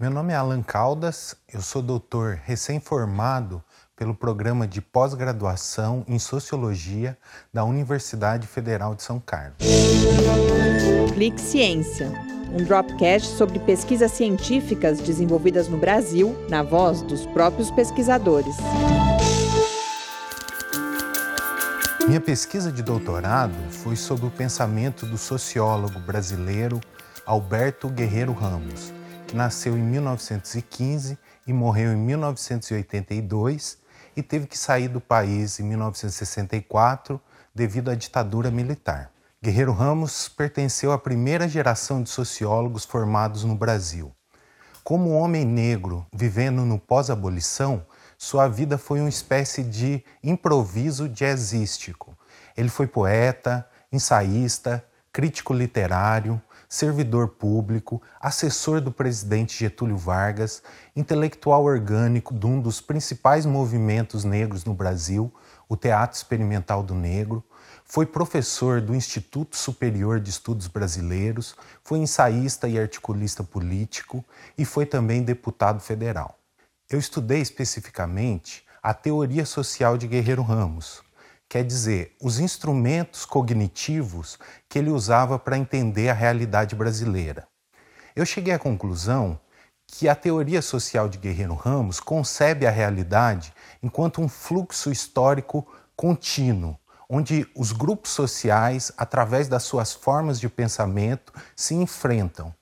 Meu nome é Alan Caldas, eu sou doutor recém-formado pelo programa de pós-graduação em Sociologia da Universidade Federal de São Carlos. Clique Ciência, um dropcast sobre pesquisas científicas desenvolvidas no Brasil, na voz dos próprios pesquisadores. Minha pesquisa de doutorado foi sobre o pensamento do sociólogo brasileiro Alberto Guerreiro Ramos, nasceu em 1915 e morreu em 1982 e teve que sair do país em 1964 devido à ditadura militar. Guerreiro Ramos pertenceu à primeira geração de sociólogos formados no Brasil. Como homem negro vivendo no pós-abolição, sua vida foi uma espécie de improviso jazzístico. Ele foi poeta, ensaísta, crítico literário, servidor público, assessor do presidente Getúlio Vargas, intelectual orgânico de um dos principais movimentos negros no Brasil, o Teatro Experimental do Negro, foi professor do Instituto Superior de Estudos Brasileiros, foi ensaísta e articulista político e foi também deputado federal. Eu estudei especificamente a teoria social de Guerreiro Ramos, quer dizer, os instrumentos cognitivos que ele usava para entender a realidade brasileira. Eu cheguei à conclusão que a teoria social de Guerreiro Ramos concebe a realidade enquanto um fluxo histórico contínuo, onde os grupos sociais, através das suas formas de pensamento, se enfrentam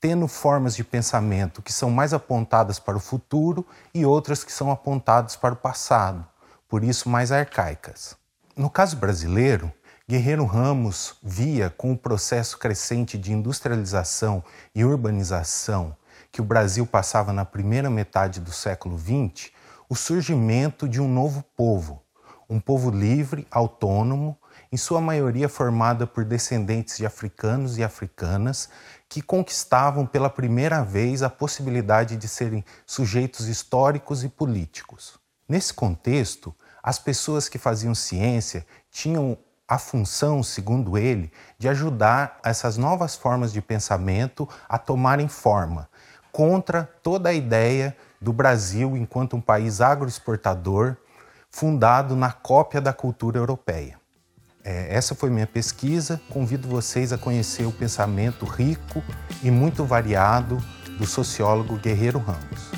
tendo formas de pensamento que são mais apontadas para o futuro e outras que são apontadas para o passado, por isso mais arcaicas. No caso brasileiro, Guerreiro Ramos via com o processo crescente de industrialização e urbanização que o Brasil passava na primeira metade do século XX, o surgimento de um novo povo, um povo livre, autônomo, em sua maioria formada por descendentes de africanos e africanas que conquistavam pela primeira vez a possibilidade de serem sujeitos históricos e políticos. Nesse contexto, as pessoas que faziam ciência tinham a função, segundo ele, de ajudar essas novas formas de pensamento a tomarem forma, contra toda a ideia do Brasil enquanto um país agroexportador fundado na cópia da cultura europeia. É, essa foi minha pesquisa. Convido vocês a conhecer o pensamento rico e muito variado do sociólogo Guerreiro Ramos.